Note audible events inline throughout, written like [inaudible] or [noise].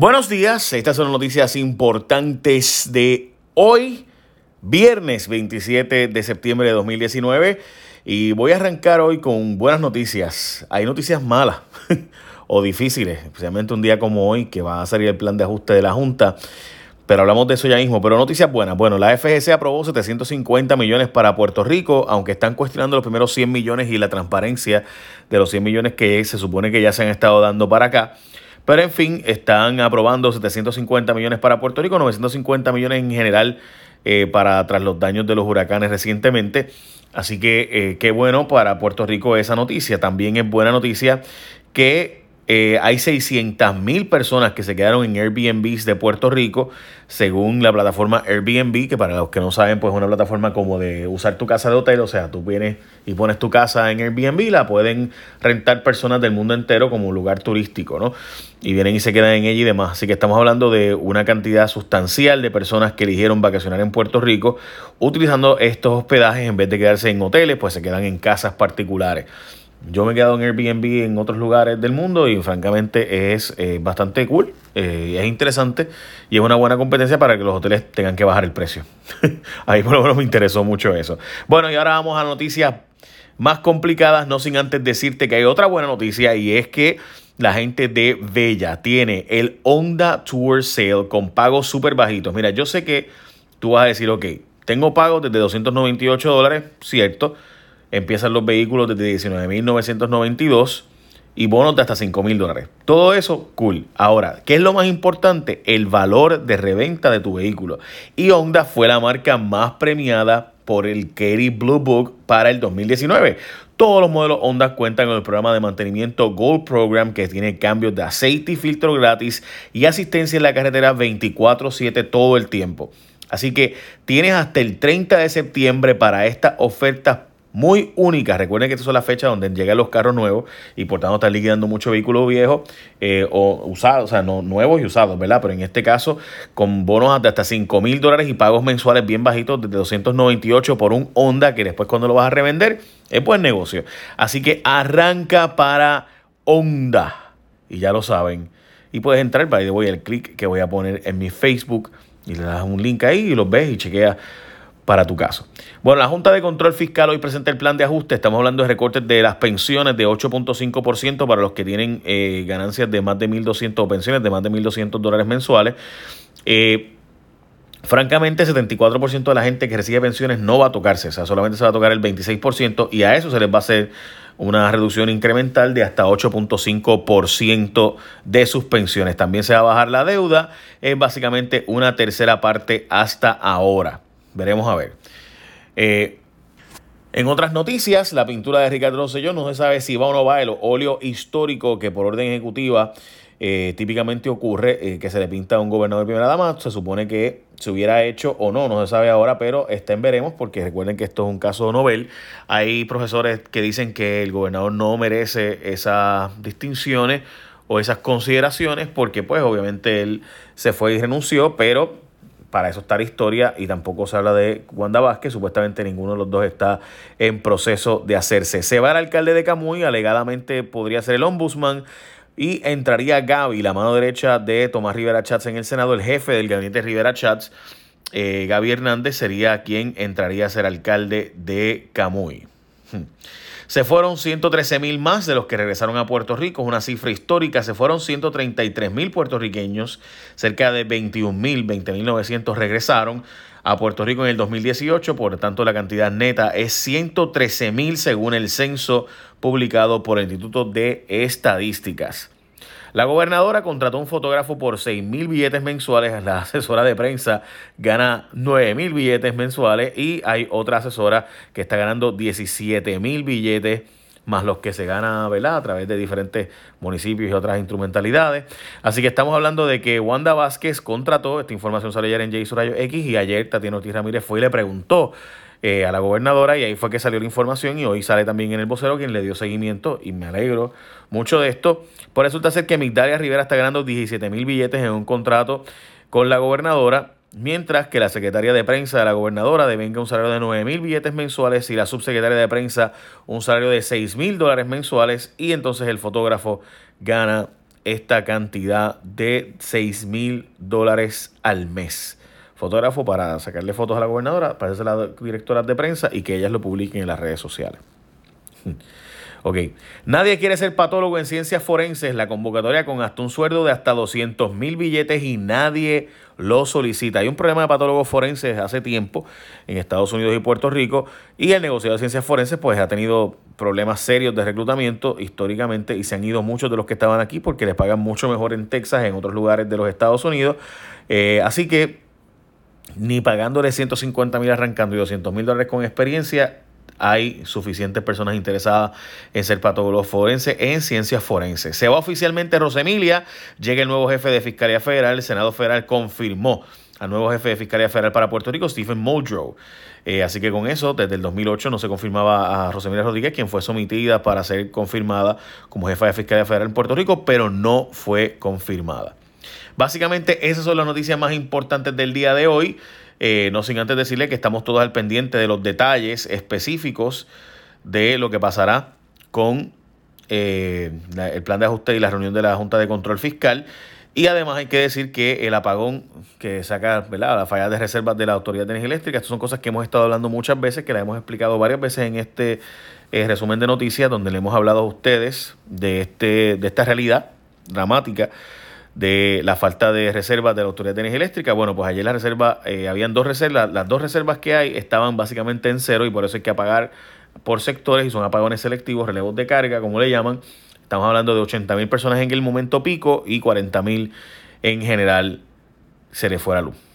Buenos días, estas son noticias importantes de hoy, viernes 27 de septiembre de 2019, y voy a arrancar hoy con buenas noticias. Hay noticias malas [laughs] o difíciles, especialmente un día como hoy que va a salir el plan de ajuste de la Junta, pero hablamos de eso ya mismo. Pero noticias buenas. Bueno, la FGC aprobó 750 millones para Puerto Rico, aunque están cuestionando los primeros 100 millones y la transparencia de los 100 millones que se supone que ya se han estado dando para acá. Pero en fin, están aprobando 750 millones para Puerto Rico, 950 millones en general eh, para tras los daños de los huracanes recientemente. Así que eh, qué bueno para Puerto Rico esa noticia. También es buena noticia que eh, hay 600 mil personas que se quedaron en Airbnb de Puerto Rico, según la plataforma Airbnb, que para los que no saben, pues es una plataforma como de usar tu casa de hotel, o sea, tú vienes y pones tu casa en Airbnb, la pueden rentar personas del mundo entero como lugar turístico, ¿no? Y vienen y se quedan en ella y demás. Así que estamos hablando de una cantidad sustancial de personas que eligieron vacacionar en Puerto Rico utilizando estos hospedajes en vez de quedarse en hoteles, pues se quedan en casas particulares. Yo me he quedado en Airbnb en otros lugares del mundo y francamente es eh, bastante cool, eh, es interesante y es una buena competencia para que los hoteles tengan que bajar el precio. [laughs] Ahí por lo menos me interesó mucho eso. Bueno, y ahora vamos a noticias más complicadas, no sin antes decirte que hay otra buena noticia y es que la gente de Bella tiene el Honda Tour Sale con pagos súper bajitos. Mira, yo sé que tú vas a decir, ok, tengo pagos desde 298 dólares, cierto empiezan los vehículos desde 19.992 y bonos de hasta 5.000 dólares. Todo eso, cool. Ahora, ¿qué es lo más importante? El valor de reventa de tu vehículo. Y Honda fue la marca más premiada por el Kerry Blue Book para el 2019. Todos los modelos Honda cuentan con el programa de mantenimiento Gold Program que tiene cambios de aceite y filtro gratis y asistencia en la carretera 24/7 todo el tiempo. Así que tienes hasta el 30 de septiembre para estas ofertas muy únicas. Recuerden que estas son las fechas donde llegan los carros nuevos y por tanto están liquidando mucho vehículo viejo eh, o usados, o sea, no nuevos y usados, ¿verdad? Pero en este caso, con bonos de hasta 5 mil dólares y pagos mensuales bien bajitos, desde 298 por un Honda, que después cuando lo vas a revender, es buen negocio. Así que arranca para Honda. Y ya lo saben. Y puedes entrar, para ahí voy al clic que voy a poner en mi Facebook y le das un link ahí y los ves y chequeas para tu caso. Bueno, la Junta de Control Fiscal hoy presenta el plan de ajuste. Estamos hablando de recortes de las pensiones de 8.5% para los que tienen eh, ganancias de más de 1.200 o pensiones de más de 1.200 dólares mensuales. Eh, francamente, 74% de la gente que recibe pensiones no va a tocarse, o sea, solamente se va a tocar el 26% y a eso se les va a hacer una reducción incremental de hasta 8.5% de sus pensiones. También se va a bajar la deuda en básicamente una tercera parte hasta ahora. Veremos a ver. Eh, en otras noticias, la pintura de Ricardo Rosselló no se sabe si va o no va el óleo histórico que por orden ejecutiva eh, típicamente ocurre eh, que se le pinta a un gobernador de primera dama. Se supone que se hubiera hecho o no, no se sabe ahora, pero está veremos porque recuerden que esto es un caso Nobel. Hay profesores que dicen que el gobernador no merece esas distinciones o esas consideraciones porque pues obviamente él se fue y renunció, pero para eso está la historia y tampoco se habla de Wanda Vázquez, supuestamente ninguno de los dos está en proceso de hacerse. Se va el alcalde de Camuy, alegadamente podría ser el ombudsman y entraría Gaby, la mano derecha de Tomás Rivera Chats en el Senado, el jefe del gabinete Rivera Chats, eh, Gaby Hernández sería quien entraría a ser alcalde de Camuy. Hmm. Se fueron 113 mil más de los que regresaron a Puerto Rico, es una cifra histórica. Se fueron 133 mil puertorriqueños, cerca de 21 mil, 20 mil 900 regresaron a Puerto Rico en el 2018, por tanto la cantidad neta es 113 mil según el censo publicado por el Instituto de Estadísticas. La gobernadora contrató un fotógrafo por 6 mil billetes mensuales, la asesora de prensa gana 9 mil billetes mensuales y hay otra asesora que está ganando 17 mil billetes más los que se gana ¿verdad? a través de diferentes municipios y otras instrumentalidades. Así que estamos hablando de que Wanda Vázquez contrató, esta información salió ayer en Jay Rayo X y ayer Tatiana Ortiz Ramírez fue y le preguntó eh, a la gobernadora y ahí fue que salió la información y hoy sale también en el vocero quien le dio seguimiento y me alegro mucho de esto. Por resulta ser que Migdalia Rivera está ganando 17 mil billetes en un contrato con la gobernadora, mientras que la secretaria de prensa de la gobernadora devenga un salario de 9 mil billetes mensuales y la subsecretaria de prensa un salario de 6 mil dólares mensuales y entonces el fotógrafo gana esta cantidad de 6 mil dólares al mes. Fotógrafo para sacarle fotos a la gobernadora, para hacerse la directora de prensa y que ellas lo publiquen en las redes sociales. [laughs] Ok. Nadie quiere ser patólogo en ciencias forenses. La convocatoria con hasta un sueldo de hasta 200 mil billetes y nadie lo solicita. Hay un problema de patólogos forenses hace tiempo en Estados Unidos y Puerto Rico y el negociado de ciencias forenses pues ha tenido problemas serios de reclutamiento históricamente y se han ido muchos de los que estaban aquí porque les pagan mucho mejor en Texas, en otros lugares de los Estados Unidos. Eh, así que ni pagándole 150 mil arrancando y 200 mil dólares con experiencia, hay suficientes personas interesadas en ser patólogo forense en ciencias forenses. Se va oficialmente Rosemilia, llega el nuevo jefe de Fiscalía Federal, el Senado Federal confirmó al nuevo jefe de Fiscalía Federal para Puerto Rico, Stephen Muldrow. Eh, así que con eso, desde el 2008 no se confirmaba a Rosemilia Rodríguez, quien fue sometida para ser confirmada como jefa de Fiscalía Federal en Puerto Rico, pero no fue confirmada. Básicamente esas son las noticias más importantes del día de hoy. Eh, no sin antes decirle que estamos todos al pendiente de los detalles específicos de lo que pasará con eh, el plan de ajuste y la reunión de la Junta de Control Fiscal. Y además hay que decir que el apagón que saca la falla de reservas de la Autoridad de Energía Eléctrica, estas son cosas que hemos estado hablando muchas veces, que la hemos explicado varias veces en este eh, resumen de noticias, donde le hemos hablado a ustedes de, este, de esta realidad dramática de la falta de reservas de la Autoridad de Energía Eléctrica. Bueno, pues ayer la reserva, eh, habían dos reservas, las dos reservas que hay estaban básicamente en cero y por eso hay que apagar por sectores y son apagones selectivos, relevos de carga, como le llaman. Estamos hablando de 80 mil personas en el momento pico y 40 mil en general se le fuera luz.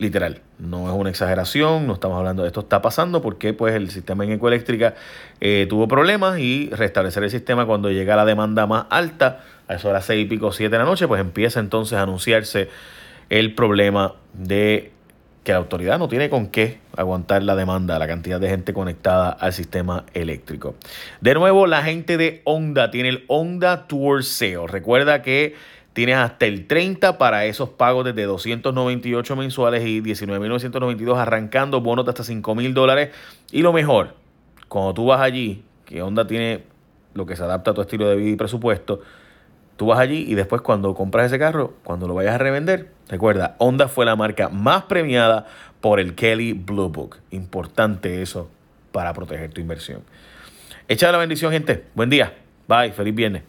Literal, no es una exageración, no estamos hablando de esto, está pasando porque pues el sistema en ecoeléctrica eh, tuvo problemas y restablecer el sistema cuando llega la demanda más alta a eso de seis y pico, siete de la noche, pues empieza entonces a anunciarse el problema de que la autoridad no tiene con qué aguantar la demanda, la cantidad de gente conectada al sistema eléctrico. De nuevo, la gente de Honda tiene el Honda Tour Sale. Recuerda que tienes hasta el 30 para esos pagos desde 298 mensuales y 19.992 arrancando bonos de hasta 5.000 dólares. Y lo mejor, cuando tú vas allí, que Honda tiene lo que se adapta a tu estilo de vida y presupuesto, Tú vas allí y después cuando compras ese carro, cuando lo vayas a revender, recuerda, Honda fue la marca más premiada por el Kelly Blue Book. Importante eso para proteger tu inversión. Echa la bendición, gente. Buen día. Bye. Feliz viernes.